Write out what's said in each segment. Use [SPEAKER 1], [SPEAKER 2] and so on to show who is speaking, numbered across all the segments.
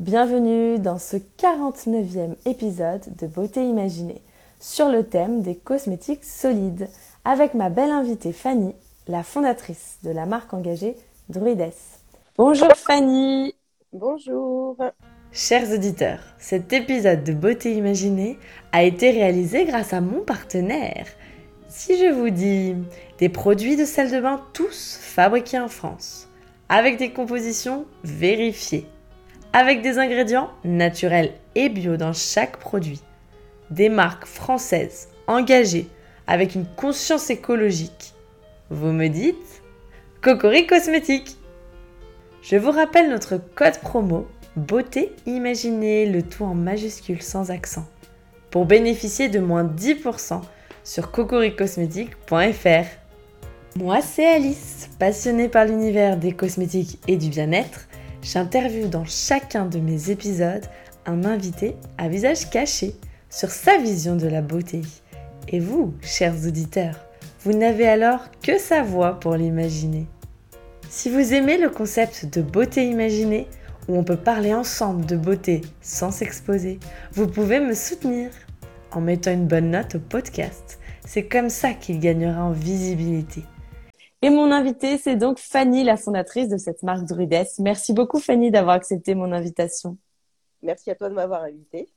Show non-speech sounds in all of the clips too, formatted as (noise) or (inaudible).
[SPEAKER 1] Bienvenue dans ce 49e épisode de Beauté Imaginée sur le thème des cosmétiques solides avec ma belle invitée Fanny, la fondatrice de la marque engagée Druides. Bonjour Fanny
[SPEAKER 2] Bonjour
[SPEAKER 1] Chers auditeurs, cet épisode de Beauté Imaginée a été réalisé grâce à mon partenaire. Si je vous dis des produits de salle de bain tous fabriqués en France, avec des compositions vérifiées, avec des ingrédients naturels et bio dans chaque produit. Des marques françaises engagées avec une conscience écologique. Vous me dites Cocori Cosmétique. Je vous rappelle notre code promo Beauté Imaginée, le tout en majuscule sans accent, pour bénéficier de moins 10% sur cocoricosmétique.fr. Moi, c'est Alice, passionnée par l'univers des cosmétiques et du bien-être j'interviewe dans chacun de mes épisodes un invité à visage caché sur sa vision de la beauté. Et vous, chers auditeurs, vous n'avez alors que sa voix pour l'imaginer. Si vous aimez le concept de beauté imaginée, où on peut parler ensemble de beauté sans s'exposer, vous pouvez me soutenir en mettant une bonne note au podcast. C'est comme ça qu'il gagnera en visibilité. Et mon invité, c'est donc Fanny, la fondatrice de cette marque Druides. Merci beaucoup Fanny d'avoir accepté mon invitation.
[SPEAKER 2] Merci à toi de m'avoir invité.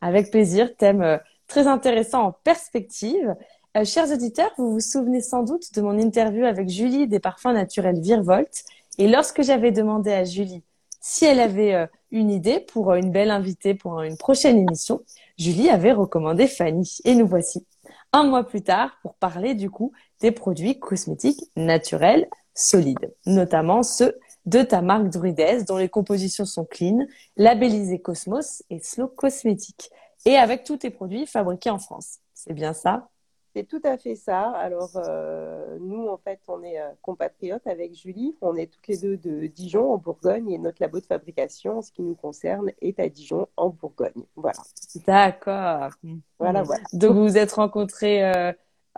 [SPEAKER 1] Avec plaisir, thème euh, très intéressant en perspective. Euh, chers auditeurs, vous vous souvenez sans doute de mon interview avec Julie des parfums naturels Virvolt. Et lorsque j'avais demandé à Julie si elle avait euh, une idée pour une belle invitée pour une prochaine émission, Julie avait recommandé Fanny. Et nous voici un mois plus tard pour parler du coup des produits cosmétiques naturels solides, notamment ceux de ta marque Druides dont les compositions sont clean, labellisées Cosmos et Slow Cosmétique et avec tous tes produits fabriqués en France. C'est bien ça?
[SPEAKER 2] C'est tout à fait ça. Alors, euh, nous, en fait, on est euh, compatriotes avec Julie. On est toutes les deux de Dijon, en Bourgogne, et notre labo de fabrication, en ce qui nous concerne, est à Dijon, en Bourgogne. Voilà.
[SPEAKER 1] D'accord. Voilà, voilà. Donc, vous vous êtes rencontrés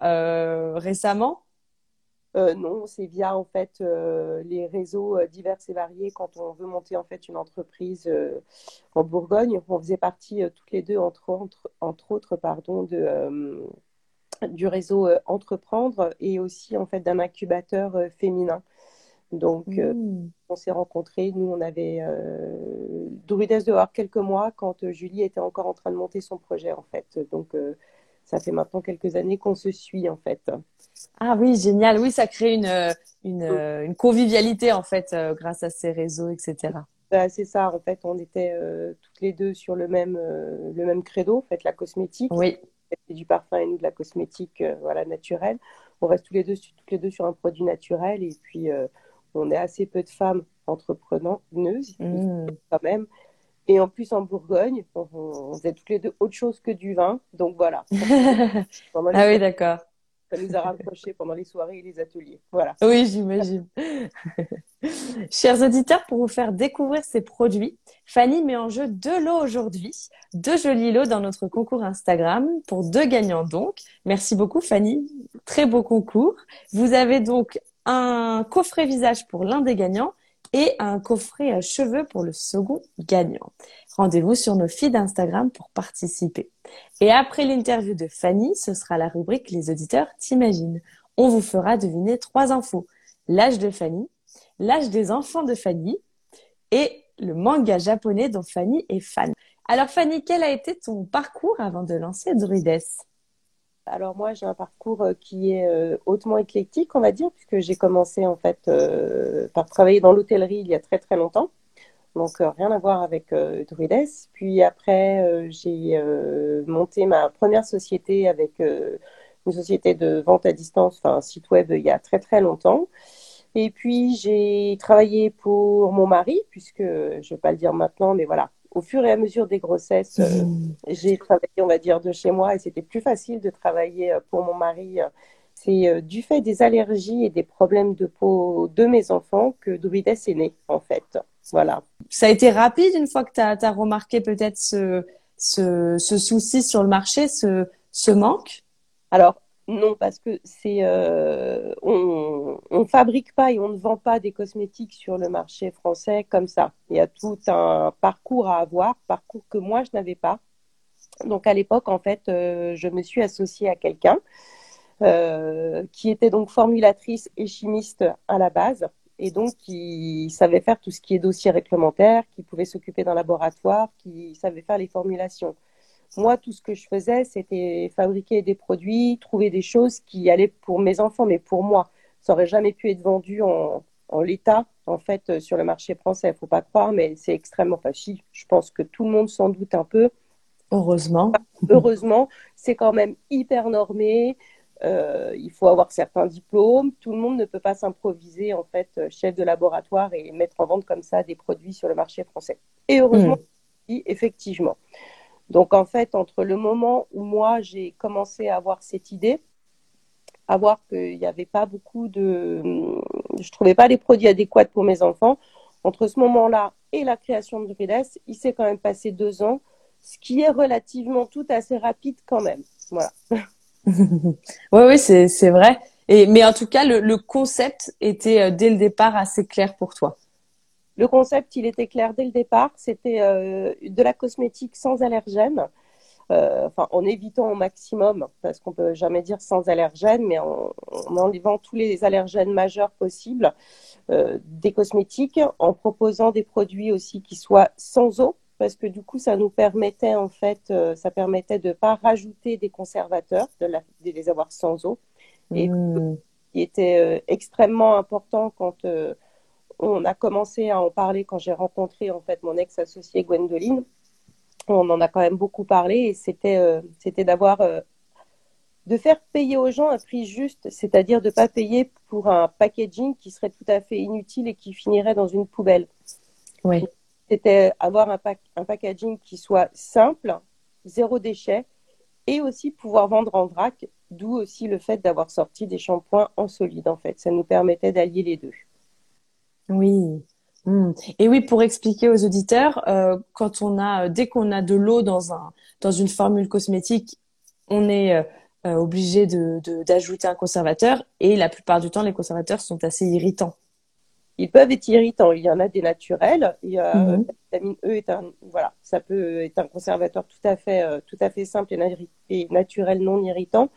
[SPEAKER 1] euh, récemment?
[SPEAKER 2] Non, c'est via en fait les réseaux divers et variés quand on veut monter en fait une entreprise en Bourgogne. On faisait partie toutes les deux entre, entre, entre autres pardon de du réseau euh, Entreprendre et aussi en fait d'un incubateur euh, féminin. Donc, euh, mmh. on s'est rencontrés. Nous, on avait euh, Druides dehors quelques mois quand Julie était encore en train de monter son projet, en fait. Donc, ça fait maintenant quelques années qu'on se suit, en fait.
[SPEAKER 1] Ah oui, génial. Oui, ça crée une, une, une convivialité, en fait, grâce à ces réseaux, etc.
[SPEAKER 2] Bah, c'est ça. En fait, on était toutes les deux sur le même, le même credo, en fait, la cosmétique.
[SPEAKER 1] Oui
[SPEAKER 2] du parfum et nous de la cosmétique euh, voilà, naturelle. On reste tous les, deux, toutes les deux sur un produit naturel et puis euh, on est assez peu de femmes entrepreneuses mmh. quand même. Et en plus, en Bourgogne, on, faisait toutes les deux autre chose que du vin. Donc voilà. (laughs)
[SPEAKER 1] ah oui, d'accord
[SPEAKER 2] ça nous a rapprochés pendant les soirées et les ateliers. Voilà.
[SPEAKER 1] Oui, j'imagine. (laughs) Chers auditeurs, pour vous faire découvrir ces produits, Fanny met en jeu deux lots aujourd'hui, deux jolis lots dans notre concours Instagram pour deux gagnants donc. Merci beaucoup Fanny, très beau concours. Vous avez donc un coffret visage pour l'un des gagnants et un coffret à cheveux pour le second gagnant. Rendez-vous sur nos feeds Instagram pour participer. Et après l'interview de Fanny, ce sera la rubrique Les auditeurs t'imaginent. On vous fera deviner trois infos. L'âge de Fanny, l'âge des enfants de Fanny et le manga japonais dont Fanny est fan. Alors Fanny, quel a été ton parcours avant de lancer Druides?
[SPEAKER 2] Alors moi, j'ai un parcours euh, qui est euh, hautement éclectique, on va dire, puisque j'ai commencé en fait euh, par travailler dans l'hôtellerie il y a très très longtemps. Donc rien à voir avec Druides. Puis après, j'ai monté ma première société avec une société de vente à distance, enfin un site web il y a très très longtemps. Et puis j'ai travaillé pour mon mari, puisque je ne vais pas le dire maintenant, mais voilà, au fur et à mesure des grossesses, euh, mmh. j'ai travaillé, on va dire, de chez moi et c'était plus facile de travailler euh, pour mon mari. C'est euh, du fait des allergies et des problèmes de peau de mes enfants que Druides est né, en fait. Voilà.
[SPEAKER 1] Ça a été rapide une fois que tu as, remarqué peut-être ce, ce, ce, souci sur le marché, ce, ce manque?
[SPEAKER 2] Alors, Non, parce que c'est euh, on ne fabrique pas et on ne vend pas des cosmétiques sur le marché français comme ça. Il y a tout un parcours à avoir, parcours que moi je n'avais pas. Donc à l'époque, en fait, euh, je me suis associée à quelqu'un euh, qui était donc formulatrice et chimiste à la base et donc qui savait faire tout ce qui est dossier réglementaire, qui pouvait s'occuper d'un laboratoire, qui savait faire les formulations. Moi, tout ce que je faisais, c'était fabriquer des produits, trouver des choses qui allaient pour mes enfants, mais pour moi. Ça aurait jamais pu être vendu en, l'état, en fait, euh, sur le marché français. Il faut pas croire, mais c'est extrêmement facile. Je pense que tout le monde s'en doute un peu.
[SPEAKER 1] Heureusement. (laughs)
[SPEAKER 2] Heureusement, c'est quand même hyper normé. Euh, il faut avoir certains diplômes. Tout le monde ne peut pas s'improviser en fait euh, chef de laboratoire et mettre en vente comme ça des produits sur le marché français. Et heureusement, hmm. effectivement. Donc en fait, entre le moment où moi j'ai commencé à avoir cette idée, à voir qu'il n'y avait pas beaucoup de, je trouvais pas les produits adéquats pour mes enfants. Entre ce moment-là et la création de Drides, il s'est quand même passé deux ans, ce qui est relativement tout assez rapide quand même. Voilà. (laughs)
[SPEAKER 1] oui, oui, c'est vrai. Mais en tout cas, le, le concept était euh, dès le départ assez clair pour toi.
[SPEAKER 2] Le concept, il était clair dès le départ. C'était euh, de la cosmétique sans allergène. Euh, enfin, en évitant au maximum, parce qu'on peut jamais dire sans allergène, mais en, enlevant tous les allergènes majeurs possibles, euh, des cosmétiques, en proposant des produits aussi qui soient sans eau, parce que du coup, ça nous permettait en fait, ça permettait de pas rajouter des conservateurs, de, les avoir sans eau, et mmh. qui était extrêmement important quand on a commencé à en parler quand j'ai rencontré en fait mon ex-associé Gwendoline. On en a quand même beaucoup parlé et c'était euh, c'était d'avoir euh, de faire payer aux gens un prix juste, c'est-à-dire de ne pas payer pour un packaging qui serait tout à fait inutile et qui finirait dans une poubelle.
[SPEAKER 1] Oui.
[SPEAKER 2] C'était avoir un, un packaging qui soit simple, zéro déchet, et aussi pouvoir vendre en vrac, d'où aussi le fait d'avoir sorti des shampoings en solide en fait. Ça nous permettait d'allier les deux.
[SPEAKER 1] Oui. Hmm. Et oui, pour expliquer aux auditeurs, euh, quand on a, dès qu'on a de l'eau dans un, dans une formule cosmétique, on est euh, euh, obligé de, d'ajouter un conservateur. Et la plupart du temps, les conservateurs sont assez irritants.
[SPEAKER 2] Ils peuvent être irritants. Il y en a des naturels. Il y a, mhm. La vitamine E est un, voilà, ça peut être un conservateur tout à fait, tout à fait simple et, et naturel, non irritant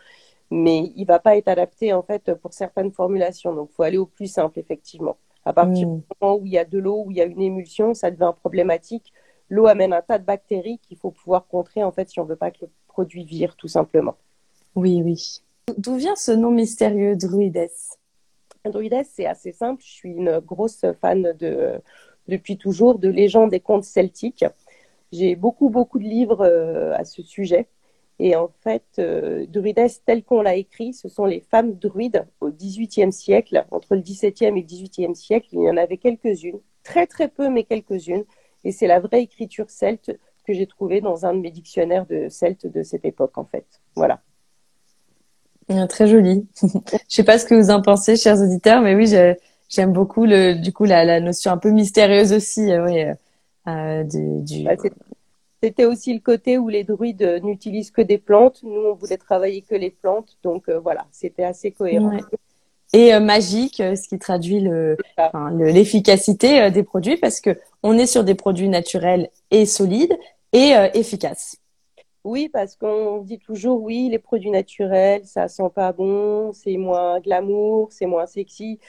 [SPEAKER 2] mais il va pas être adapté en fait pour certaines formulations. Donc, il faut aller au plus simple, effectivement. À partir mm. du moment où il y a de l'eau, où il y a une émulsion, ça devient problématique. L'eau amène un tas de bactéries qu'il faut pouvoir contrer en fait si on ne veut pas que le produit vire tout simplement.
[SPEAKER 1] Oui, oui. D'où vient ce nom mystérieux Druides
[SPEAKER 2] Druides, c'est assez simple. Je suis une grosse fan de, depuis toujours de légendes et contes celtiques. J'ai beaucoup, beaucoup de livres euh, à ce sujet. Et en fait, euh, Druides, tel qu'on l'a écrit, ce sont les femmes druides au XVIIIe siècle. Entre le XVIIe et le XVIIIe siècle, il y en avait quelques-unes, très très peu, mais quelques-unes. Et c'est la vraie écriture celte que j'ai trouvée dans un de mes dictionnaires de celte de cette époque, en fait. Voilà.
[SPEAKER 1] Très joli. (laughs) Je sais pas ce que vous en pensez, chers auditeurs, mais oui, j'aime beaucoup le, du coup la, la, notion un peu mystérieuse aussi, euh, oui, euh, du, du... Bah,
[SPEAKER 2] c'était aussi le côté où les druides n'utilisent que des plantes. Nous, on voulait travailler que les plantes. Donc euh, voilà, c'était assez cohérent.
[SPEAKER 1] Et euh, magique, euh, ce qui traduit l'efficacité des produits, parce que on est sur des produits naturels et solides et efficaces.
[SPEAKER 2] Oui, parce qu'on dit toujours oui, les produits naturels, ça sent pas bon, c'est moins glamour, c'est moins sexy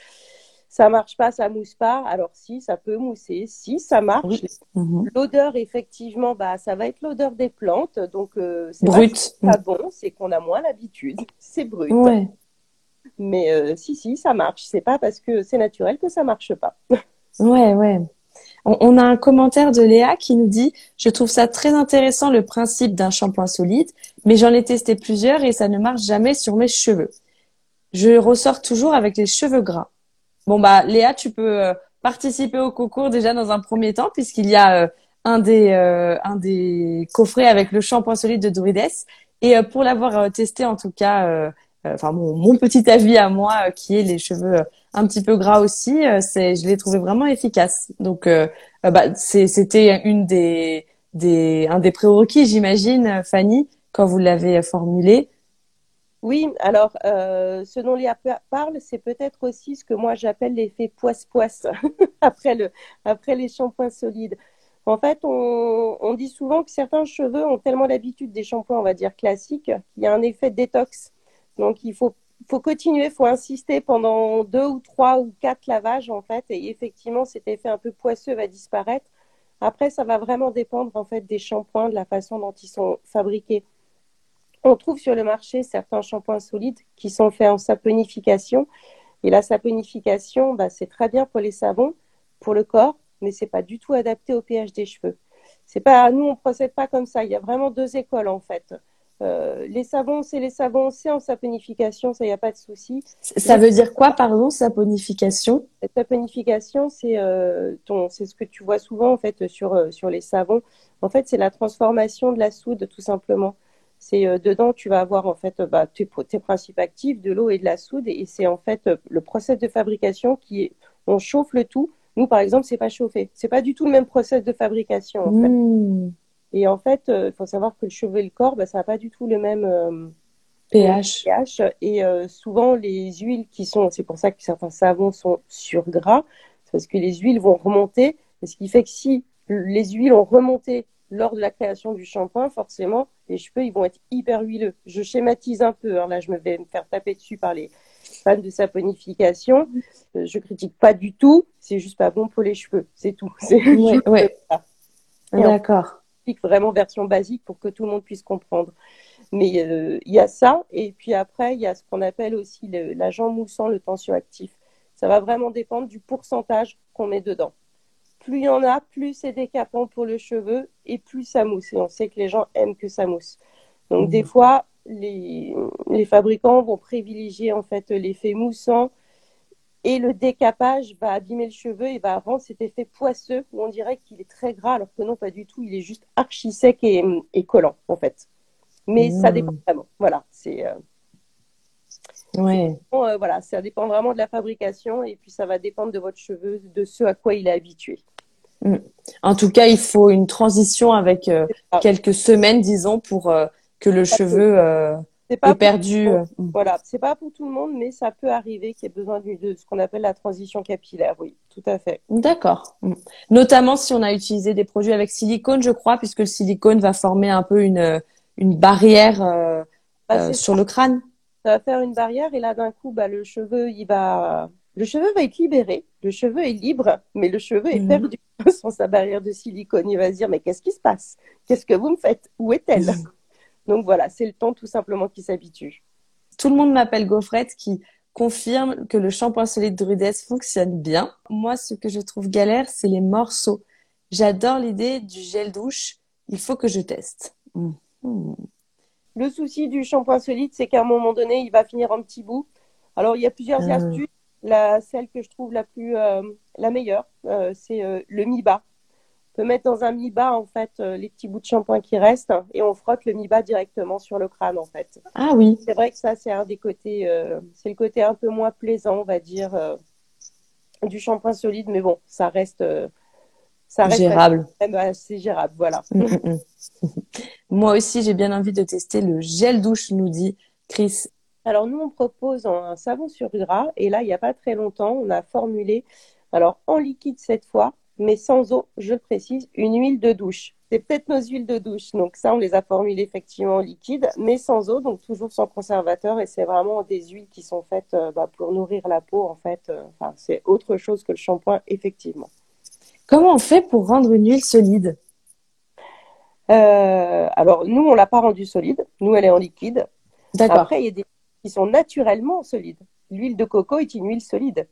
[SPEAKER 2] ça marche pas, ça mousse pas. Alors si, ça peut mousser. Si, ça marche. Mhm. L'odeur, effectivement, bah, ça va être l'odeur des plantes. Donc, euh, c'est
[SPEAKER 1] brut.
[SPEAKER 2] Pas, bon, c'est qu'on a moins l'habitude. (laughs) C'est brut. Mais euh, si, si, ça marche. C'est pas parce que c'est naturel que ça marche pas. (laughs)
[SPEAKER 1] ouais, ouais. On, a un commentaire de Léa qui nous dit Je trouve ça très intéressant le principe d'un shampoing solide, mais j'en ai testé plusieurs et ça ne marche jamais sur mes cheveux. Je ressors toujours avec les cheveux gras. Bon bah Léa, tu peux euh, participer au concours déjà dans un premier temps puisqu'il y a euh, un des euh, un des coffrets avec le shampoing solide de Druides et pour l'avoir testé en tout cas enfin mon, petit avis à moi qui est les cheveux un petit peu gras aussi c'est je l'ai trouvé vraiment efficace. Donc bah c'était une des des un des prérequis j'imagine Fanny quand vous l'avez formulé
[SPEAKER 2] Oui, alors euh, ce dont Léa parle, c'est peut-être aussi ce que moi j'appelle l'effet poisse-poisse (laughs) après, le, après les shampoings solides. En fait, on, on, dit souvent que certains cheveux ont tellement l'habitude des shampoings, on va dire classiques, qu'il y a un effet détox. Donc il faut, faut continuer, il faut insister pendant deux ou trois ou quatre lavages en fait, et effectivement cet effet un peu poisseux va disparaître. Après, ça va vraiment dépendre en fait des shampoings, de la façon dont ils sont fabriqués. On trouve sur le marché certains shampoings solides qui sont faits en saponification. Et la saponification, bah, c'est très bien pour les savons, pour le corps, mais c'est pas du tout adapté au pH des cheveux. C'est pas, nous, on procède pas comme ça. Il y a vraiment deux écoles en fait. Euh, les savons, c'est les savons, c'est en saponification, ça, il n'y a pas de souci.
[SPEAKER 1] Ça veut dire quoi, pardon, saponification?
[SPEAKER 2] La saponification, c'est euh, c'est ce que tu vois souvent en fait sur, euh, sur les savons. En fait, c'est la transformation de la soude, tout simplement. C'est euh, dedans, tu vas avoir en fait bah, tes, tes, principes actifs, de l'eau et de la soude, et c'est en fait le process de fabrication qui est, on chauffe le tout. Nous, par exemple, c'est pas chauffé. C'est pas du tout le même process de fabrication. En fait. Mmh. Et en fait, il euh, faut savoir que le cheveu et le corps, bah, ça n'a pas du tout le même euh,
[SPEAKER 1] pH.
[SPEAKER 2] pH. Et euh, souvent, les huiles qui sont, c'est pour ça que certains savons sont sur gras, parce que les huiles vont remonter. ce qui fait que si les huiles ont remonté lors de la création du shampoing, forcément, les cheveux, ils vont être hyper huileux. Je schématise un peu. Hein. Là, je me vais me faire taper dessus par les fans de saponification. je critique pas du tout. C'est juste pas bon pour les cheveux. C'est tout. (laughs) C'est
[SPEAKER 1] ouais, D'accord
[SPEAKER 2] vraiment version basique pour que tout le monde puisse comprendre. Mais euh, il y a ça, et puis après, il y a ce qu'on appelle aussi l'agent moussant, le tensioactif. Ça va vraiment dépendre du pourcentage qu'on met dedans. Plus il y en a, plus c'est décapant pour le cheveu et plus ça mousse. Et on sait que les gens aiment que ça mousse. Donc des mmh. fois, les, les fabricants vont privilégier en fait l'effet moussant et le décapage va abîmer le cheveu et va rendre cet effet poisseux où on dirait qu'il est très gras alors que non, pas du tout. Il est juste archi sec et, collant en fait. Mais ça mmh. dépend vraiment. Voilà, c'est. Euh,
[SPEAKER 1] ouais.
[SPEAKER 2] Euh, voilà, ça dépend vraiment de la fabrication et puis ça va dépendre de votre cheveu, de ce à quoi il est habitué.
[SPEAKER 1] Mmh. En tout cas, il faut une transition avec euh, quelques semaines, disons, pour que le cheveu c'est pas perdu.
[SPEAKER 2] Euh, mm. Voilà, c'est pas pour tout le monde, mais ça peut arriver qu'il y ait besoin de, ce qu'on appelle la transition capillaire. Oui, tout à fait.
[SPEAKER 1] D'accord. Mm. Notamment si on a utilisé des produits avec silicone, je crois, puisque le silicone va former un peu une, une barrière euh, bah, euh, sur le crâne.
[SPEAKER 2] Ça va faire une barrière et là d'un coup, bah, le cheveu, il va, le cheveu va être libéré. Le cheveu est libre, mais le cheveu est mm. perdu (laughs) sans sa barrière de silicone. Il va se dire mais qu'est-ce qui se passe? Qu'est-ce que vous me faites? Où est-elle? (laughs) Donc voilà, c'est le temps tout simplement qui s'habitue.
[SPEAKER 1] Tout le monde m'appelle Gaufrette qui confirme que le shampoing solide Drudes fonctionne bien. Moi, ce que je trouve galère, c'est les morceaux. J'adore l'idée du gel douche. Il faut que je teste. Mmh.
[SPEAKER 2] Le souci du shampoing solide, c'est qu'à un moment donné, il va finir en petits bouts. Alors, il y a plusieurs ah. astuces. La, celle que je trouve la plus, euh, la meilleure, euh, c'est euh, le mi-bas. On peut mettre dans un mi-bas en fait euh, les petits bouts de shampoing qui restent et on frotte le mi-bas directement sur le crâne en fait.
[SPEAKER 1] Ah oui.
[SPEAKER 2] C'est vrai que ça c'est un des côtés, euh, c'est le côté un peu moins plaisant on va dire euh, du shampoing solide, mais bon ça reste,
[SPEAKER 1] ça reste gérable.
[SPEAKER 2] C'est gérable, voilà. Mm, mm,
[SPEAKER 1] mm. (laughs) Moi aussi j'ai bien envie de tester le gel douche, nous dit Chris.
[SPEAKER 2] Alors nous on propose un savon sur gras et là il n'y a pas très longtemps on a formulé alors en liquide cette fois mais sans eau, je le précise, une huile de douche. C'est peut-être nos huiles de douche. Donc ça, on les a formulées effectivement liquides, mais sans eau, donc toujours sans conservateur. Et c'est vraiment des huiles qui sont faites euh, bah, pour nourrir la peau, en fait. Euh, enfin, c'est autre chose que le shampoing, effectivement.
[SPEAKER 1] Comment on fait pour rendre une huile solide?
[SPEAKER 2] Euh, Alors, nous, on l'a pas rendue solide. Nous, elle est en liquide.
[SPEAKER 1] D'accord.
[SPEAKER 2] Après, il y a des qui sont naturellement solides. L'huile de coco est une huile solide.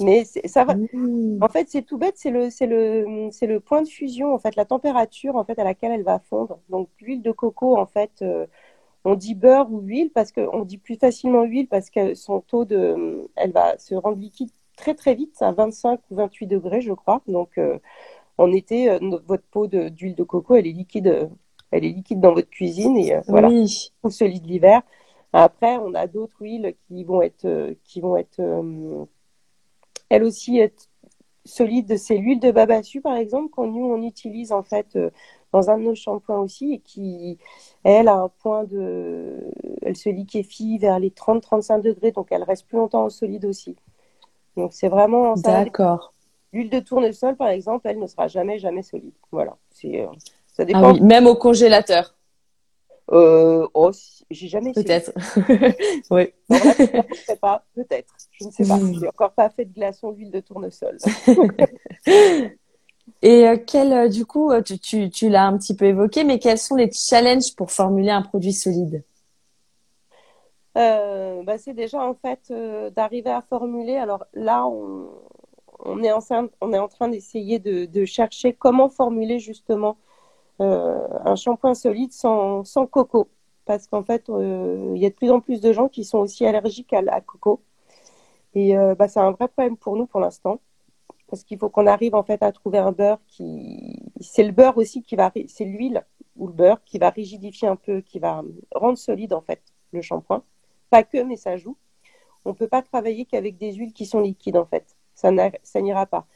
[SPEAKER 2] Mais ça va. Mmh. En fait, c'est tout bête, c'est le, c'est le, c'est le point de fusion, en fait, la température en fait à laquelle elle va fondre. Donc, l'huile de coco, en fait, euh, on dit beurre ou huile parce qu'on dit plus facilement huile parce que son taux de, elle va se rendre liquide très très vite, à 25 ou 28 degrés, je crois. Donc, euh, en été, euh, votre peau d'huile de, coco, elle est liquide, elle est liquide dans votre cuisine et voilà, ou solide l'hiver. Après, on a d'autres huiles qui vont être, qui vont être elle aussi est solide. C'est l'huile de babassu, par exemple, quand nous on utilise en fait euh, dans un de nos shampoings aussi et qui, elle, a un point de. Elle se liquéfie vers les 30-35 degrés, donc elle reste plus longtemps en solide aussi. Donc c'est vraiment.
[SPEAKER 1] D'accord.
[SPEAKER 2] L'huile de tournesol, par exemple, elle ne sera jamais, jamais solide. Voilà. C'est, euh,
[SPEAKER 1] ça dépend. Ah oui, même au congélateur.
[SPEAKER 2] Euh, oh, j'ai jamais
[SPEAKER 1] Peut-être. (laughs) oui.
[SPEAKER 2] je ne pas. Peut-être. Je ne sais pas. Hmm. Je n'ai encore pas fait de glaçon d'huile de tournesol. (laughs)
[SPEAKER 1] Et euh, quel, euh, du coup, tu, tu, tu l'as un petit peu évoqué, mais quels sont les challenges pour formuler un produit solide?
[SPEAKER 2] Euh, bah, C'est déjà en fait d'arriver à formuler. Alors là, on, est, en, train d'essayer de, chercher comment formuler justement un shampoing solide sans, sans coco. Parce qu'en fait, il y a de plus en plus de gens qui sont aussi allergiques à la coco. Et bah, c'est un vrai problème pour nous pour l'instant parce qu'il faut qu'on arrive en fait à trouver un beurre qui c'est le beurre aussi qui va c'est l'huile ou le beurre qui va rigidifier un peu qui va rendre solide en fait le shampoing pas que mais ça joue. On peut pas travailler qu'avec des huiles qui sont liquides en fait. Ça ça n'ira pas.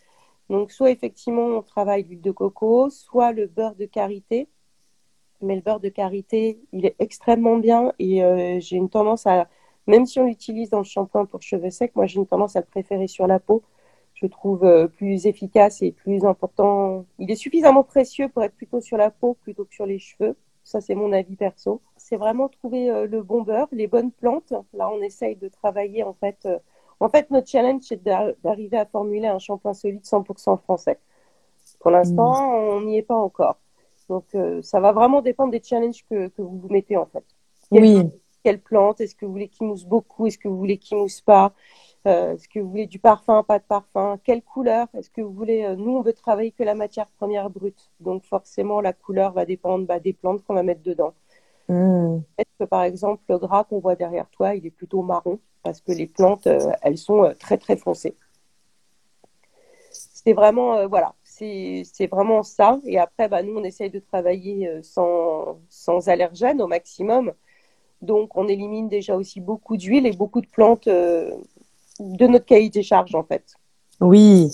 [SPEAKER 2] Donc soit effectivement on travaille l'huile de coco soit le beurre de karité. Mais le beurre de karité il est extrêmement bien et euh, j'ai une tendance à même si on l'utilise dans le shampoing pour cheveux secs moi j'ai une tendance à le préférer sur la peau. Je trouve euh, plus efficace et plus important. Il est suffisamment précieux pour être plutôt sur la peau plutôt que sur les cheveux. Ça, c'est mon avis perso. C'est vraiment trouver euh, le bon beurre, les bonnes plantes. Là, on essaye de travailler en fait. Euh, en fait, notre challenge, c'est d'arriver à formuler un shampoing solide 100% français. Pour l'instant, mmh. on n'y est pas encore. Donc, ça va vraiment dépendre des challenges que, que vous vous mettez en fait.
[SPEAKER 1] oui.
[SPEAKER 2] Quelle plante Est-ce que vous voulez qu'il mousse beaucoup Est-ce que vous voulez qu'il mousse pas? Euh, est-ce que vous voulez du parfum, pas de parfum? Quelle couleur? Est-ce que vous voulez euh, Nous, on veut travailler que la matière première brute, donc forcément la couleur va dépendre bah, des plantes qu'on va mettre dedans.
[SPEAKER 1] Mmh.
[SPEAKER 2] Peut-être que par exemple le gras qu'on voit derrière toi, il est plutôt marron? Parce que les plantes, euh, elles sont très très foncées. C'est vraiment voilà, c'est vraiment ça. Et après, bah, nous, on essaye de travailler sans, sans allergènes au maximum. Donc, on élimine déjà aussi beaucoup d'huile et beaucoup de plantes de notre cahier des charges en fait.
[SPEAKER 1] Oui.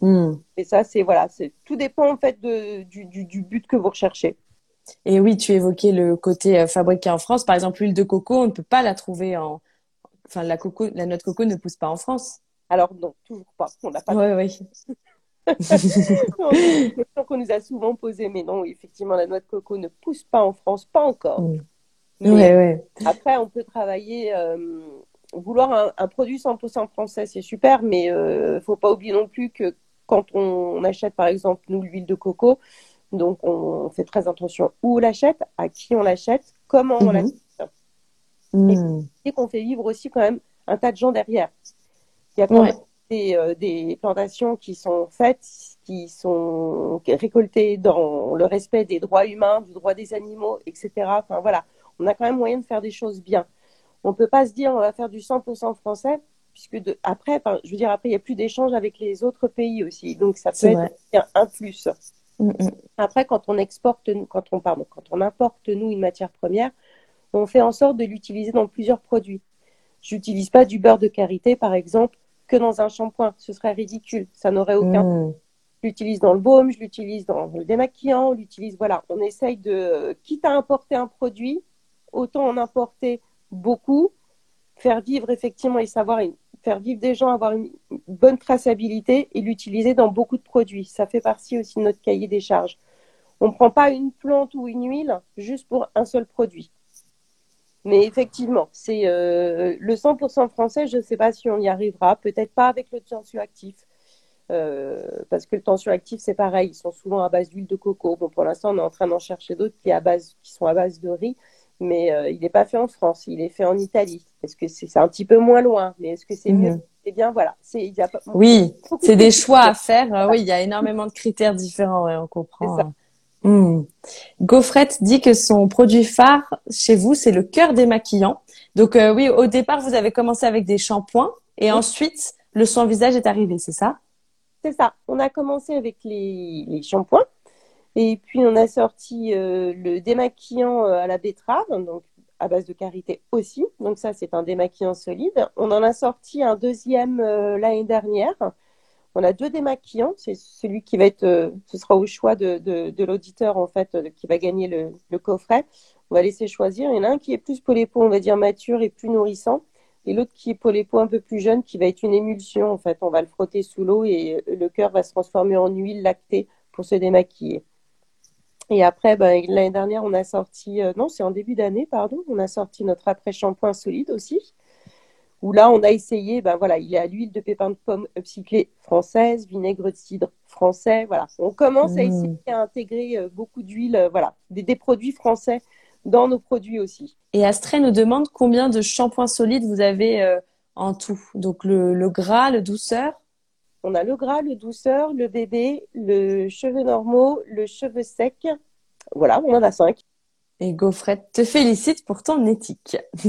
[SPEAKER 2] Hmm. Et ça, c'est voilà, c'est tout dépend en fait de, du, du, but que vous recherchez.
[SPEAKER 1] Et oui, tu évoquais le côté euh, fabriqué en France. Par exemple, l'huile de coco, on ne peut pas la trouver en. Enfin, la coco, la noix de coco ne pousse pas en France.
[SPEAKER 2] Alors non, toujours pas. On n'a pas.
[SPEAKER 1] Oui,
[SPEAKER 2] oui. c'est (laughs) une question qu'on nous a souvent posée, mais non, effectivement, la noix de coco ne pousse pas en France, pas encore.
[SPEAKER 1] Oui, oui. ouais.
[SPEAKER 2] Après, on peut travailler euh, vouloir un, produit 100% français, c'est super, mais euh, faut pas oublier non plus que quand on, achète, par exemple, nous, l'huile de coco, donc on, fait très attention où on l'achète, à qui on l'achète, comment on mhm. l'achète. Et, qu'on fait vivre aussi quand même un tas de gens derrière. Il y a des, euh, des, plantations qui sont faites, qui sont récoltées dans le respect des droits humains, du droit des animaux, etc. Enfin voilà, on a quand même moyen de faire des choses bien. On peut pas se dire on va faire du 100% français puisque de, après, je veux dire après il y a plus d'échanges avec les autres pays aussi, donc ça peut être un plus.
[SPEAKER 1] Mm, mm.
[SPEAKER 2] Après, quand on exporte, quand on pardon, quand on importe nous une matière première, on fait en sorte de l'utiliser dans plusieurs produits. J'utilise pas du beurre de karité par exemple que dans un shampoing, ce serait ridicule, ça n'aurait aucun.
[SPEAKER 1] Mm.
[SPEAKER 2] Je l'utilise dans le baume, je l'utilise dans le démaquillant, on l'utilise, voilà, on essaye de, quitte à importer un produit, autant en importer beaucoup, faire vivre effectivement et savoir faire vivre des gens, avoir une bonne traçabilité et l'utiliser dans beaucoup de produits. Ça fait partie aussi de notre cahier des charges. On ne prend pas une plante ou une huile juste pour un seul produit. Mais effectivement, c'est euh, le 100% français, je ne sais pas si on y arrivera, peut-être pas avec le tensioactif. Euh, parce que le tensioactif, c'est pareil, ils sont souvent à base d'huile de coco. Bon, pour l'instant, on est en train d'en chercher d'autres qui, qui sont à base de riz mais euh, il n'est pas fait en France, il est fait en Italie. Est-ce que c'est un petit peu moins loin, mais est-ce que c'est mieux mhm. Eh bien, voilà.
[SPEAKER 1] Y a oui, c'est des choix à faire. Euh, oui, il y a énormément de critères différents, on comprend. Mmh. Gaufrette dit que son produit phare chez vous, c'est le cœur démaquillant. Donc euh, oui, au départ, vous avez commencé avec des shampoings et ensuite, le soin visage est arrivé, c'est ça?
[SPEAKER 2] C'est ça. On a commencé avec les, les shampoings et puis on a sorti euh, le démaquillant euh, à la betterave, donc à base de karité aussi. Donc ça, c'est un démaquillant solide. On en a sorti un deuxième euh, l'année dernière. On a deux démaquillants. C'est celui qui va être, ce sera au choix de, l'auditeur en fait, qui va gagner le, coffret. On va laisser choisir. Il y en a un qui est plus pour les peaux, on va dire mature et plus nourrissant, et l'autre qui est pour les peaux un peu plus jeunes, qui va être une émulsion en fait. On va le frotter sous l'eau et le cœur va se transformer en huile lactée pour se démaquiller. Et après, ben, l'année dernière, on a sorti, non, c'est en début d'année, pardon, on a sorti notre après-shampoing solide aussi où là, on a essayé, ben voilà, il est à l'huile de pépins de pomme upcyclée française, vinaigre de cidre français, voilà. On commence à mmh. essayer à intégrer euh, beaucoup d'huile, euh, voilà, des, produits français dans nos produits aussi.
[SPEAKER 1] Et Astrée nous demande combien de shampoings solides vous avez euh, en tout. Donc le, gras, le douceur.
[SPEAKER 2] On a le gras, le douceur, le bébé, le cheveux normaux, le cheveu sec. Voilà, on en a cinq.
[SPEAKER 1] Et Gaufrette te félicite pour ton éthique. (laughs)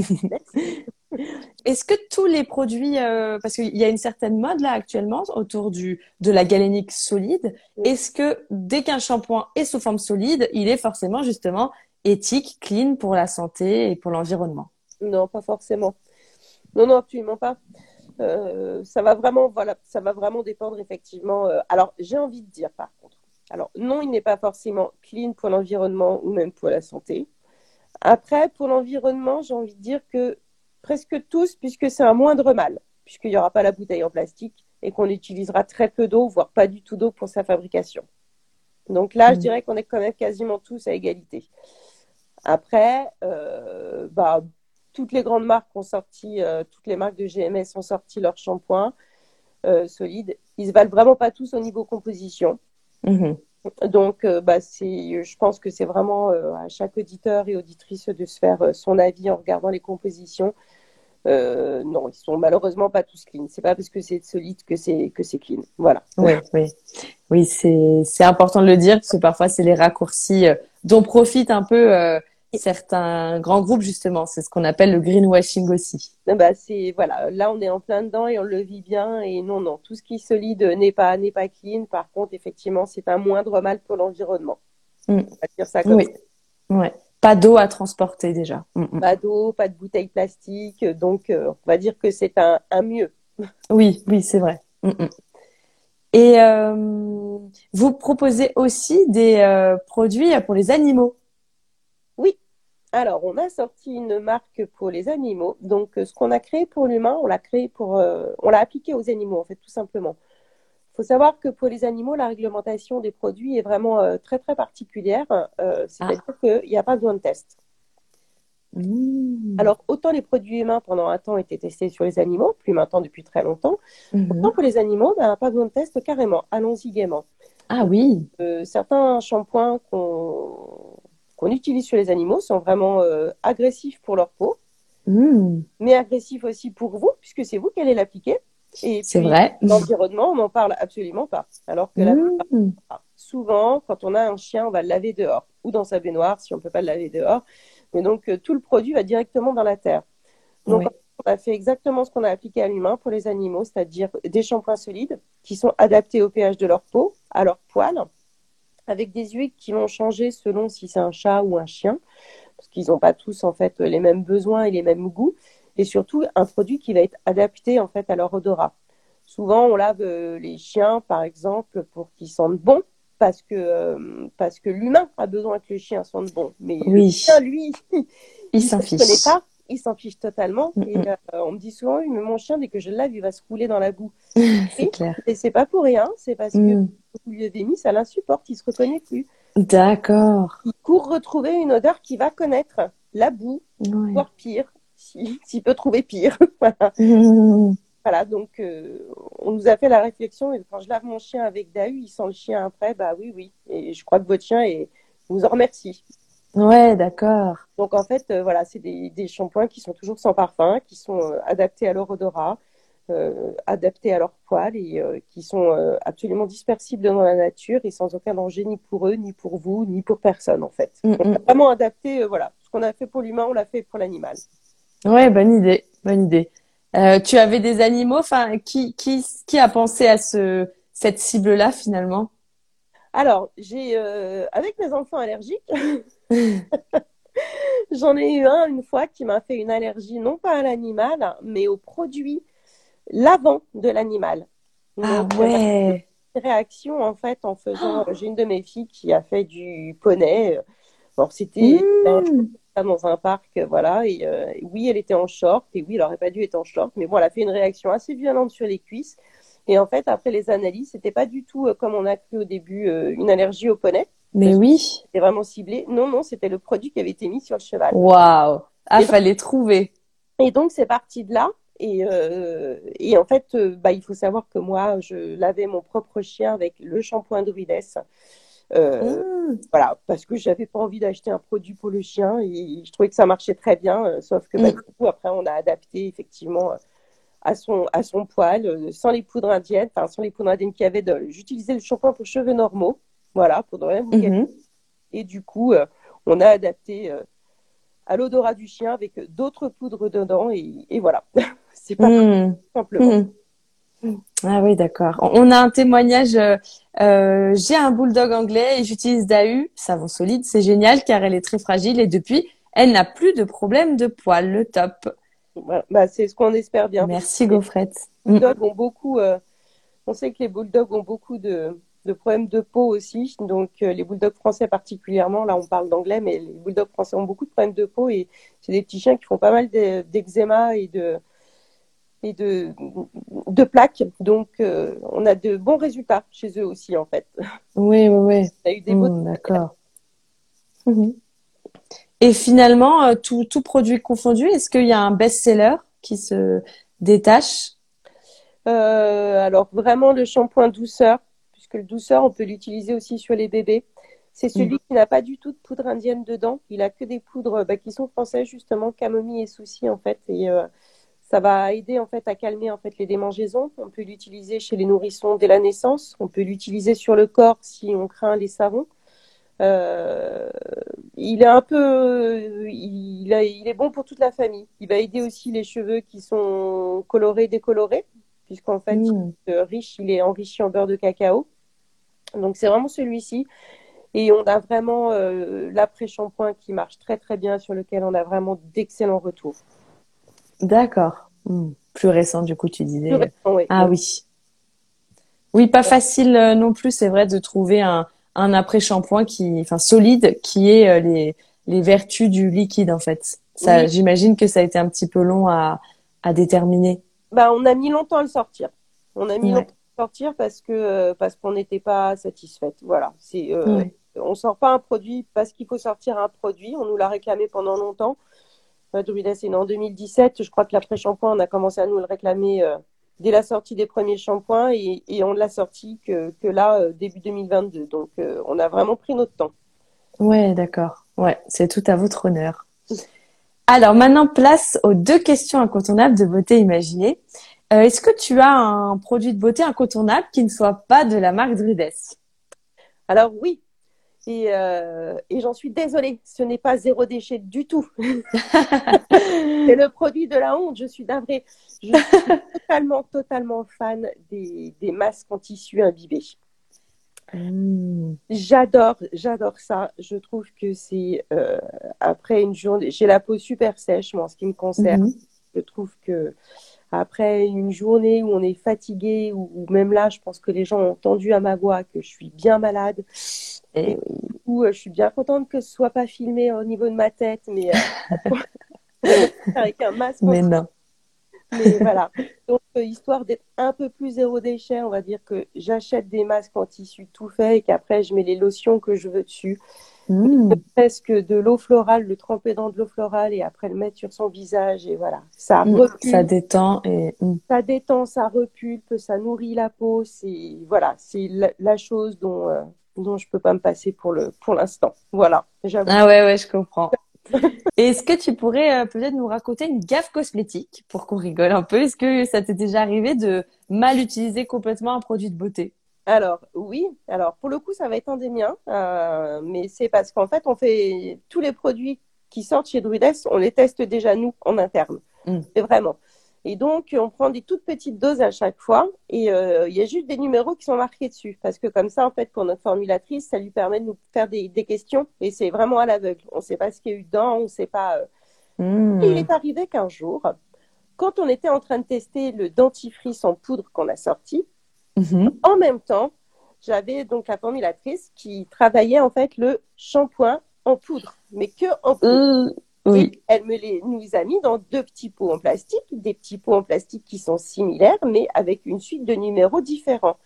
[SPEAKER 1] Est-ce que tous les produits, euh, parce qu'il y a une certaine mode là actuellement autour du de la galénique solide, est-ce que dès qu'un shampoing est sous forme solide, il est forcément justement éthique, clean pour la santé et pour l'environnement?
[SPEAKER 2] Non, pas forcément. Non, non, absolument pas. Euh, ça va vraiment, voilà, ça va vraiment dépendre effectivement. Euh, alors, j'ai envie de dire par contre, alors non, il n'est pas forcément clean pour l'environnement ou même pour la santé. Après, pour l'environnement, j'ai envie de dire que presque tous, puisque c'est un moindre mal, puisqu'il n'y aura pas la bouteille en plastique et qu'on utilisera très peu d'eau, voire pas du tout d'eau pour sa fabrication. Donc là, je mm. dirais qu'on est quand même quasiment tous à égalité. Après, euh, bah, toutes les grandes marques ont sorti, euh, toutes les marques de GMS ont sorti leurs shampoings euh, solides. Ils se valent vraiment pas tous au niveau composition. Mm-hmm. Donc, bah, je pense que c'est vraiment à chaque auditeur et auditrice de se faire son avis en regardant les compositions euh, non, ils sont malheureusement pas tous clean. C'est pas parce que c'est solide que c'est que c'est clean. Voilà.
[SPEAKER 1] Oui, oui, oui, c'est c'est important de le dire parce que parfois c'est les raccourcis euh, dont profitent un peu euh, certains grands groupes justement. C'est ce qu'on appelle le greenwashing aussi.
[SPEAKER 2] Ah bah c'est voilà, là on est en plein dedans et on le vit bien et non non, tout ce qui est solide n'est pas n'est pas clean. Par contre, effectivement, c'est un moindre mal pour l'environnement. Mm. On va dire ça comme
[SPEAKER 1] oui. Ouais. Pas d'eau à transporter déjà.
[SPEAKER 2] Mm, mm. Pas d'eau, pas de bouteilles plastiques. Donc, euh, on va dire que c'est un, mieux. (laughs)
[SPEAKER 1] Oui, oui, c'est vrai. Et euh, vous proposez aussi des euh, produits pour les animaux.
[SPEAKER 2] Alors, on a sorti une marque pour les animaux. Donc, ce qu'on a créé pour l'humain, on l'a créé pour, on l'a appliqué aux animaux, en fait, tout simplement faut savoir que pour les animaux, la réglementation des produits est vraiment euh, très très particulière. Euh, c'est-à-dire ah. qu'il n'y a pas besoin de test. Mmh. Alors, autant les produits humains pendant un temps étaient testés sur les animaux, plus maintenant depuis très longtemps, mmh. autant pour les animaux, ben, pas besoin de test carrément. Allons-y gaiement.
[SPEAKER 1] Ah oui.
[SPEAKER 2] Euh, certains shampoings qu'on utilise sur les animaux sont vraiment agressifs pour leur peau, mmh. mais agressifs aussi pour vous, puisque c'est vous qui allez l'appliquer.
[SPEAKER 1] Et c'est vrai.
[SPEAKER 2] L'environnement, on n'en parle absolument pas. Alors que mmh. souvent, quand on a un chien, on va le laver dehors ou dans sa baignoire si on ne peut pas le laver dehors. Mais donc, euh, tout le produit va directement dans la terre. Donc, on a fait exactement ce qu'on a appliqué à l'humain pour les animaux, c'est-à-dire des shampoings solides qui sont adaptés au pH de leur peau, à leur poils, avec des huiles qui vont changer selon si c'est un chat ou un chien, parce qu'ils n'ont pas tous en fait les mêmes besoins et les mêmes goûts et surtout un produit qui va être adapté en fait à leur odorat. Souvent, on lave euh, les chiens, par exemple, pour qu'ils sentent bon, parce que euh, parce que l'humain a besoin que le chien sente bon. Mais oui. le chien, lui, (laughs)
[SPEAKER 1] il s'en fiche.
[SPEAKER 2] pas. Il s'en fiche totalement. Et euh, on me dit souvent, mais mon chien, dès que je le lave, il va se rouler dans la boue. (laughs)
[SPEAKER 1] c'est clair.
[SPEAKER 2] Et c'est pas pour rien, c'est parce que mm. vous lui avez mis, ça l'insupporte, il se reconnaît plus.
[SPEAKER 1] D'accord.
[SPEAKER 2] Il court retrouver une odeur qu'il va connaître, la boue, voire pire, s'il peut trouver pire. (laughs) voilà. Mmh. voilà. donc euh, on nous a fait la réflexion et quand je lave mon chien avec Dahu, il sent le chien après, bah oui, oui. Et je crois que votre chien est... vous en remercie.
[SPEAKER 1] Ouais, d'accord.
[SPEAKER 2] Donc en fait, euh, voilà, c'est des, des, shampoings qui sont toujours sans parfum, qui sont euh, adaptés à leur odorat, adaptés à leur poil et qui sont absolument dispersibles dans la nature et sans aucun danger ni pour eux, ni pour vous, ni pour personne en fait. Mmh, mmh. vraiment adapté, voilà, ce qu'on a fait pour l'humain, on l'a fait pour l'animal.
[SPEAKER 1] Ouais, bonne idée, bonne idée. Euh, tu avais des animaux, enfin, qui, qui, qui a pensé à ce, cette cible-là finalement?
[SPEAKER 2] Alors, j'ai, euh, avec mes enfants allergiques, (laughs) (laughs) j'en ai eu un une fois qui m'a fait une allergie, non pas à l'animal, mais au produit lavant de l'animal.
[SPEAKER 1] ah ouais
[SPEAKER 2] réaction en fait en faisant. J'ai une de mes filles qui a fait du poney. Bon, c'était mmh. dans un parc, voilà. Et euh, oui, elle était en short. Et oui, elle aurait pas dû être en short. Mais bon, elle a fait une réaction assez violente sur les cuisses. Et en fait, après les analyses, c'était pas du tout euh, comme on a cru au début euh, une allergie au poney.
[SPEAKER 1] Mais oui.
[SPEAKER 2] C'était vraiment ciblé. Non, non, c'était le produit qui avait été mis sur le cheval.
[SPEAKER 1] Waouh Ah, fallait trouver.
[SPEAKER 2] Et donc, c'est parti de là. Et, euh, et en fait, euh, bah, il faut savoir que moi, je lavais mon propre chien avec le shampoing Druides. Euh, mmh. Voilà, parce que j'avais pas envie d'acheter un produit pour le chien et je trouvais que ça marchait très bien. Euh, sauf que bah, mmh. du coup, après, on a adapté effectivement à son, à son poil, sans les poudres indiennes, enfin sans les poudres indiennes qu'il y avait. J'utilisais le shampoing pour cheveux normaux, voilà, pour rien vous mmh. Et du coup, on a adapté à l'odorat du chien avec d'autres poudres dedans et, et voilà. (laughs) C'est pas mmh. simplement.
[SPEAKER 1] Mmh. Ah oui, d'accord. On a un témoignage. Euh, euh, j'ai un bulldog anglais et j'utilise Dahu, savon solide. C'est génial car elle est très fragile et depuis, elle n'a plus de problème de poils. Le top.
[SPEAKER 2] Bah, c'est ce qu'on espère bien.
[SPEAKER 1] Merci, Gaufrette.
[SPEAKER 2] Les bulldogs ont beaucoup. Euh, on sait que les bulldogs ont beaucoup de, de problèmes de peau aussi. Donc, les bulldogs français particulièrement, là on parle d'anglais, mais les bulldogs français ont beaucoup de problèmes de peau et c'est des petits chiens qui font pas mal d'eczéma et de, et de, de plaques. Donc, euh, on a de bons résultats chez eux aussi, en fait.
[SPEAKER 1] Oui, oui, oui. (laughs)
[SPEAKER 2] a eu des mmh,
[SPEAKER 1] D'accord. Mhm. Et finalement, euh, tout, tout produit confondu, est-ce qu'il y a un best-seller qui se détache?
[SPEAKER 2] Euh, Alors, vraiment, le shampoing douceur, puisque le douceur, on peut l'utiliser aussi sur les bébés. C'est celui mmh. qui n'a pas du tout de poudre indienne dedans. Il a que des poudres bah, qui sont françaises, justement, camomille et souci, en fait. Et ça va aider en fait à calmer en fait les démangeaisons. On peut l'utiliser chez les nourrissons dès la naissance. On peut l'utiliser sur le corps si on craint les savons. Euh, il est un peu, il, il, est bon pour toute la famille. Il va aider aussi les cheveux qui sont colorés, décolorés, puisqu'en fait, mmh. il est riche, il est enrichi en beurre de cacao. Donc c'est vraiment celui-ci. Et on a vraiment euh, l'après-shampoing qui marche très très bien, sur lequel on a vraiment d'excellents retours.
[SPEAKER 1] D'accord. Hmm. Plus récent, du coup, tu disais. Ah oui. Oui, pas facile euh, non plus, c'est vrai, de trouver un, un après-shampoing qui, enfin, solide, qui ait euh, les, les vertus du liquide, en fait. Ça, j'imagine que ça a été un petit peu long à, à déterminer.
[SPEAKER 2] Bah, on a mis longtemps à le sortir. On a mis longtemps sortir parce que, euh, parce qu'on n'était pas satisfaite. Voilà. C'est, euh, on sort pas un produit parce qu'il faut sortir un produit. On nous l'a réclamé pendant longtemps. Druida, c'est en 2017. Je crois que l'après-shampoing, on a commencé à nous le réclamer euh, dès la sortie des premiers shampoings et, et on l'a sorti que, que là, euh, début 2022. Donc, euh, on a vraiment pris notre temps.
[SPEAKER 1] Ouais, d'accord. Ouais, c'est tout à votre honneur. Alors maintenant, place aux deux questions incontournables de beauté imaginée. Est-ce que tu as un produit de beauté incontournable qui ne soit pas de la marque Drudes
[SPEAKER 2] Alors oui, euh, et, j'en suis désolée, ce n'est pas zéro déchet du tout. (laughs) c'est le produit de la honte, je suis navrée. Je suis (laughs) totalement, totalement fan des, masques en tissu imbibé. Mmh. J'adore, j'adore ça. Je trouve que c'est euh, après une journée, j'ai la peau super sèche, moi, en ce qui me concerne. Mmh. Je trouve que après une journée où on est fatigué, ou, même là, je pense que les gens ont entendu à ma voix que je suis bien malade. Et du coup, euh, je suis bien contente que ce soit pas filmé au niveau de ma tête, mais euh, (laughs) (laughs) avec un masque.
[SPEAKER 1] Mais non.
[SPEAKER 2] Mais voilà. Donc, euh, histoire d'être un peu plus zéro déchet, on va dire que j'achète des masques en tissu tout fait et qu'après, je mets les lotions que je veux dessus. Mmh. Presque de l'eau florale, le tremper dans de l'eau florale et après le mettre sur son visage et voilà. Ça
[SPEAKER 1] mmh. Ça détend et.
[SPEAKER 2] Mmh. Ça détend, ça repulpe, ça nourrit la peau. C'est voilà, c'est la, chose dont dont je peux pas me passer pour le pour l'instant. Voilà.
[SPEAKER 1] Ah ouais ouais, je comprends. (laughs) Est-ce que tu pourrais euh, peut-être nous raconter une gaffe cosmétique pour qu'on rigole un peu? Est-ce que ça t'est déjà arrivé de mal utiliser complètement un produit de beauté?
[SPEAKER 2] Alors oui, alors pour le coup ça va être un des miens, euh, mais c'est parce qu'en fait on fait tous les produits qui sortent chez Druides, on les teste déjà nous en interne. Mm. C'est vraiment. Et donc, on prend des toutes petites doses à chaque fois et euh, il y a juste des numéros qui sont marqués dessus. Parce que comme ça, en fait, pour notre formulatrice, ça lui permet de nous faire des, questions et c'est vraiment à l'aveugle. On ne sait pas ce qu'il y a eu dedans, on ne sait pas. Euh. Hmm. Il est arrivé qu'un jour, quand on était en train de tester le dentifrice en poudre qu'on a sorti, Mhm. En même temps, j'avais donc la formulatrice qui travaillait en fait le shampoing en poudre, mais que en poudre. Euh, oui. elle me les nous a mis dans deux petits pots en plastique, des petits pots en plastique qui sont similaires, mais avec une suite de numéros différents.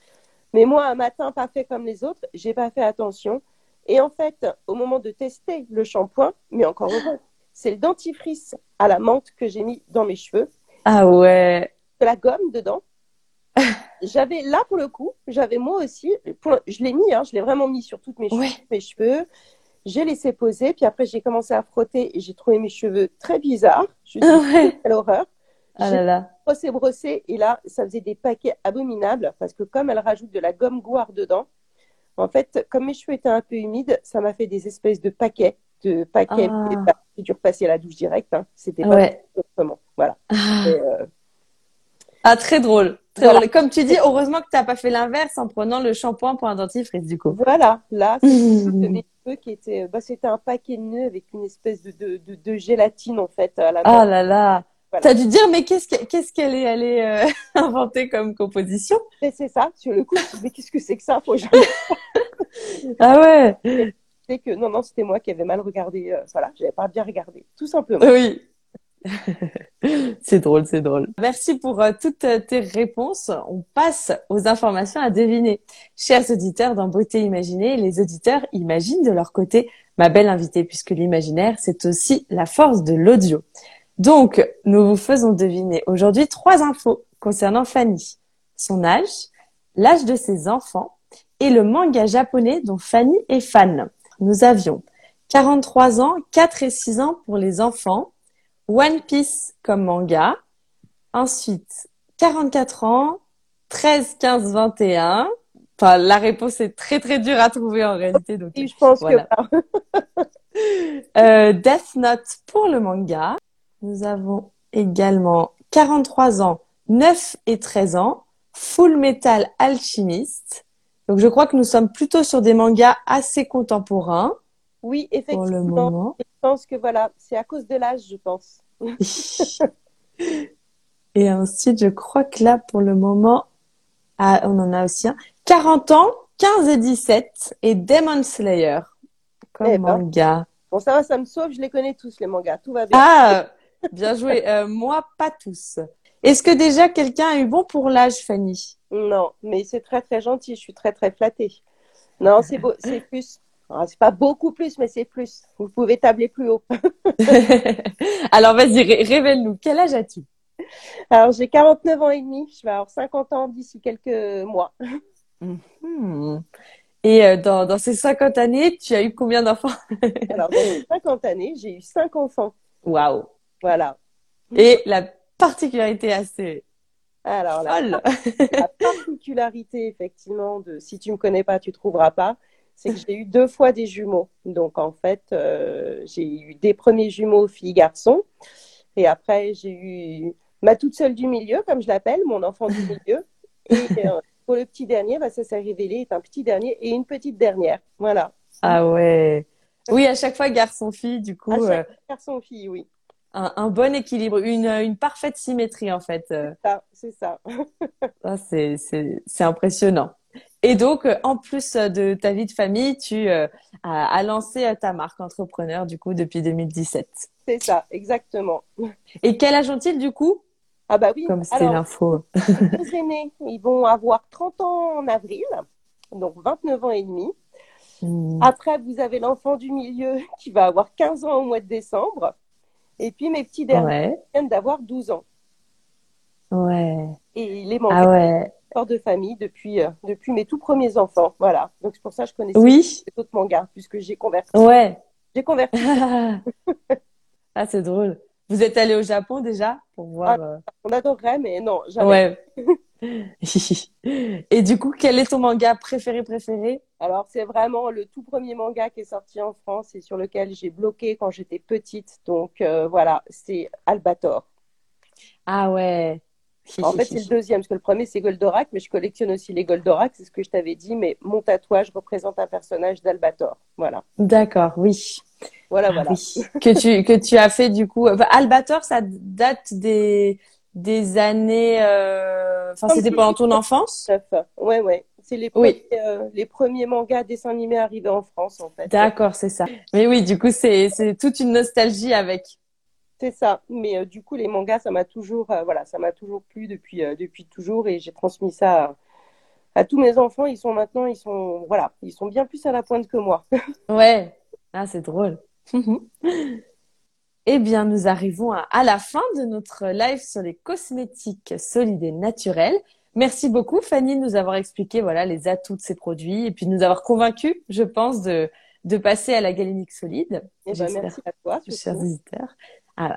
[SPEAKER 2] Mais moi, un matin, pas fait comme les autres, j'ai pas fait attention. Et en fait, au moment de tester le shampoing, mais encore heureux, c'est le dentifrice à la menthe que j'ai mis dans mes cheveux.
[SPEAKER 1] Ah ouais.
[SPEAKER 2] De la gomme dedans. (laughs) j'avais là pour le coup, j'avais moi aussi, je l'ai mis, hein, je l'ai vraiment mis sur toutes mes cheveux, mes cheveux. J'ai laissé poser, puis après j'ai commencé à frotter et j'ai trouvé mes cheveux très bizarres. Je me suis dit, quelle horreur.
[SPEAKER 1] Ah là là.
[SPEAKER 2] Brossé, brossé, et là, ça faisait des paquets abominables parce que comme elle rajoute de la gomme goire dedans, en fait, comme mes cheveux étaient un peu humides, ça m'a fait des espèces de paquets, de paquets. Ah. J'ai dû repasser à la douche directe. Hein. C'était pas autrement. Voilà.
[SPEAKER 1] Ah. Euh, ah, très drôle. Très drôle. Comme tu dis, heureusement que tu n'as pas fait l'inverse en prenant le shampoing pour un dentifrice, du coup.
[SPEAKER 2] Voilà. Là, (laughs) c'était cheveux qui étaient, bah, c'était un paquet de nœuds avec une espèce de, de, de, de gélatine, en fait, à la
[SPEAKER 1] Ah là là. Tu as dû dire, mais qu'est-ce qu'elle est allée euh, (laughs) inventer comme composition?
[SPEAKER 2] C'est ça, sur le coup, mais qu'est-ce que c'est que ça? Faut (laughs)
[SPEAKER 1] ah ouais
[SPEAKER 2] C'est que non, non, c'était moi qui avais mal regardé. Euh, voilà, j'avais pas bien regardé, tout simplement.
[SPEAKER 1] Oui. (laughs) c'est drôle, c'est drôle. Merci pour euh, toutes tes réponses. On passe aux informations à deviner. Chers auditeurs dans Beauté Imaginée, les auditeurs imaginent de leur côté ma belle invitée, puisque l'imaginaire, c'est aussi la force de l'audio. Donc, nous vous faisons deviner aujourd'hui trois infos concernant Fanny. Son âge, l'âge de ses enfants et le manga japonais dont Fanny est fan. Nous avions 43 ans, 4 et 6 ans pour les enfants, One Piece comme manga, ensuite 44 ans, 13, 15, 21. Enfin, la réponse est très très dure à trouver en réalité. Donc,
[SPEAKER 2] je pense que (laughs)
[SPEAKER 1] euh, Death Note pour le manga. Nous avons également 43 ans, 9 et 13 ans, Full Metal Alchemist. Donc je crois que nous sommes plutôt sur des mangas assez contemporains.
[SPEAKER 2] Oui, effectivement. Pour le moment. Je pense que voilà, c'est à cause de l'âge, je pense. (laughs)
[SPEAKER 1] et ensuite, je crois que là, pour le moment, ah, on en a aussi un. 40 ans, 15 et 17 et Demon Slayer comme eh ben. manga.
[SPEAKER 2] Bon, ça va, ça me sauve, je les connais tous, les mangas. Tout va bien.
[SPEAKER 1] Ah, Bien joué. Euh, moi, pas tous. Est-ce que déjà quelqu'un a eu bon pour l'âge, Fanny?
[SPEAKER 2] Non, mais c'est très très gentil. Je suis très très flattée. Non, c'est beau, c'est plus. Ah, c'est pas beaucoup plus, mais c'est plus. Vous pouvez tabler plus haut. (laughs) (laughs)
[SPEAKER 1] Alors vas-y, révèle-nous. Quel âge as-tu?
[SPEAKER 2] Alors j'ai 49 ans et demi. Je vais avoir 50 ans d'ici quelques mois.
[SPEAKER 1] Mhm. Et euh, dans, dans, ces 50 années, tu as eu combien d'enfants? (laughs)
[SPEAKER 2] Alors dans ces 50 années, j'ai eu 5 enfants.
[SPEAKER 1] Waouh
[SPEAKER 2] voilà.
[SPEAKER 1] Et la particularité assez
[SPEAKER 2] alors, la, particularité, effectivement, de si tu ne me connais pas, tu ne trouveras pas, c'est que j'ai eu deux fois des jumeaux. Donc, en fait, euh, j'ai eu des premiers jumeaux filles-garçons. Et après, j'ai eu ma toute seule du milieu, comme je l'appelle, mon enfant du milieu. Et euh, pour le petit dernier, bah, ça s'est révélé est un petit dernier et une petite dernière. Voilà.
[SPEAKER 1] Ah ouais. Oui, à chaque fois garçon-fille, du coup. À
[SPEAKER 2] chaque euh... Garçon-fille, oui
[SPEAKER 1] un, bon équilibre, une, une parfaite symétrie en fait.
[SPEAKER 2] C'est ça.
[SPEAKER 1] Ah, c'est c'est impressionnant. Et donc, euh, en plus de ta vie de famille, tu euh, as, lancé euh, ta marque entrepreneur du coup depuis 2017.
[SPEAKER 2] C'est ça, exactement.
[SPEAKER 1] Et quel âge ont-ils du coup?
[SPEAKER 2] Ah bah oui.
[SPEAKER 1] Comme c'était l'info. (laughs)
[SPEAKER 2] Les aînés, ils vont avoir 30 ans en avril, donc 29 ans et demi. Hmm. Après, vous avez l'enfant du milieu qui va avoir 15 ans au mois de décembre. Et puis mes petits derniers viennent d'avoir 12 ans.
[SPEAKER 1] Ouais.
[SPEAKER 2] Et les mangas ah ouais. De famille depuis, euh, depuis mes tout premiers enfants. Voilà. Donc c'est pour ça que je connaissais
[SPEAKER 1] oui.
[SPEAKER 2] les autres mangas, puisque j'ai converti.
[SPEAKER 1] Ouais.
[SPEAKER 2] J'ai converti. (laughs)
[SPEAKER 1] ah, c'est drôle. Vous êtes allé au Japon déjà pour voir ah,
[SPEAKER 2] euh, On adorerait, mais non, jamais.
[SPEAKER 1] Ouais. (laughs) Et du coup, quel est ton manga préféré préféré?
[SPEAKER 2] Alors, c'est vraiment le tout premier manga qui est sorti en France et sur lequel j'ai bloqué quand j'étais petite. Donc euh, voilà, c'est Albator.
[SPEAKER 1] Ah ouais.
[SPEAKER 2] En fait, c'est le deuxième, parce que le premier, c'est Goldorak, mais je collectionne aussi les Goldorak, c'est ce que je t'avais dit, mais mon tatouage représente un personnage d'Albator. Voilà.
[SPEAKER 1] D'accord, oui.
[SPEAKER 2] Voilà, ah voilà.
[SPEAKER 1] que, tu, que tu as fait du coup. Albator, ça date des des années. Enfin, c'était pendant ton enfance?
[SPEAKER 2] Ouais, ouais. C'est les, premiers, les premiers mangas dessins animés arrivés en France, en fait.
[SPEAKER 1] D'accord, c'est ça. Mais oui, du coup, c'est toute une nostalgie avec.
[SPEAKER 2] C'est ça. Mais du coup, les mangas, ça m'a toujours, voilà, ça m'a toujours plu depuis, depuis toujours, et j'ai transmis ça à tous mes enfants, ils sont maintenant, ils sont, voilà, ils sont bien plus à la pointe que moi. (laughs)
[SPEAKER 1] ouais, ah, c'est drôle. (laughs) eh bien, nous arrivons à, la fin de notre live sur les cosmétiques solides et naturels. Merci beaucoup, Fanny, de nous avoir expliqué voilà les atouts de ces produits et puis de nous avoir convaincus, je pense, de, de passer à la galénique solide.
[SPEAKER 2] Eh ben, merci à toi,
[SPEAKER 1] chers visiteurs.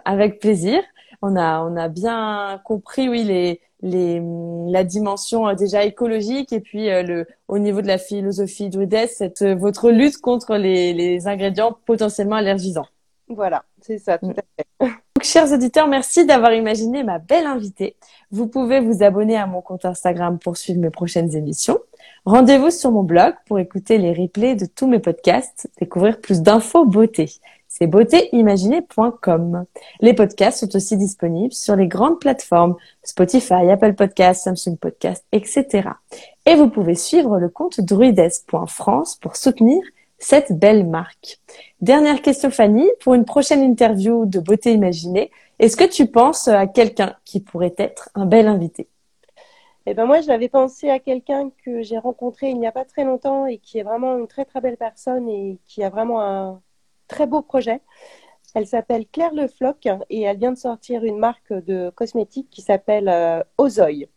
[SPEAKER 1] Avec plaisir. On a, on a bien compris, oui, les, les, la dimension euh, déjà écologique et puis euh, le, au niveau de la philosophie druides, cette, euh, votre lutte contre les, les ingrédients potentiellement allergisants.
[SPEAKER 2] Voilà, c'est ça, tout à fait. (laughs)
[SPEAKER 1] Donc, chers auditeurs, merci d'avoir imaginé ma belle invitée. Vous pouvez vous abonner à mon compte Instagram pour suivre mes prochaines émissions. Rendez-vous sur mon blog pour écouter les replays de tous mes podcasts, découvrir plus d'infos beauté c'est beautéimaginée.com. Les podcasts sont aussi disponibles sur les grandes plateformes Spotify, Apple Podcasts, Samsung Podcasts, etc. Et vous pouvez suivre le compte druides.france pour soutenir cette belle marque. Dernière question Fanny, pour une prochaine interview de Beauté Imaginée, est-ce que tu penses à quelqu'un qui pourrait être un bel invité?
[SPEAKER 2] Eh ben moi, j'avais pensé à quelqu'un que j'ai rencontré il n'y a pas très longtemps et qui est vraiment une très très belle personne et qui a vraiment un, très beau projet. Elle s'appelle Claire Le Floc et elle vient de sortir une marque de cosmétiques qui s'appelle euh, Ozoï.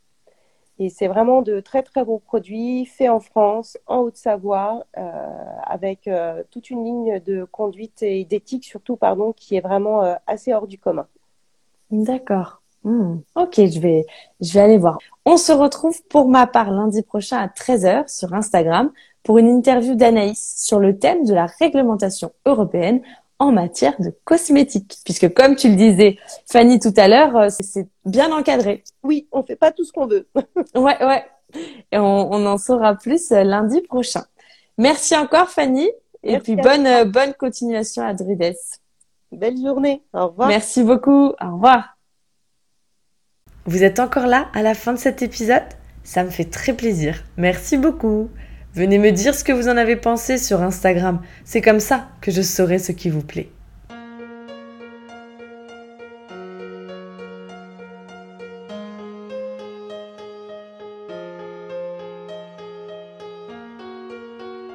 [SPEAKER 2] Et c'est vraiment de très très beaux produits faits en France, en Haute-Savoie, euh, avec euh, toute une ligne de conduite et d'éthique surtout, pardon, qui est vraiment assez hors du commun.
[SPEAKER 1] D'accord. Hmm. Ok, je vais, je vais aller voir. On se retrouve pour ma part lundi prochain à 13h sur Instagram pour une interview d'Anaïs sur le thème de la réglementation européenne en matière de cosmétiques. Puisque comme tu le disais, Fanny, tout à l'heure, euh, c'est bien encadré.
[SPEAKER 2] Oui, on fait pas tout ce qu'on veut. (laughs)
[SPEAKER 1] ouais, ouais. Et on, en saura plus euh, lundi prochain. Merci encore, Fanny. et puis bonne, euh, bonne continuation à Drides.
[SPEAKER 2] Belle journée. Au revoir.
[SPEAKER 1] Merci beaucoup. Au revoir. Vous êtes encore là à la fin de cet épisode? Ça me fait très plaisir. Merci beaucoup. Venez me dire ce que vous en avez pensé sur Instagram. C'est comme ça que je saurai ce qui vous plaît.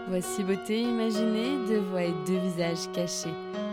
[SPEAKER 1] Voici beauté imaginée, deux voix et deux visages cachés.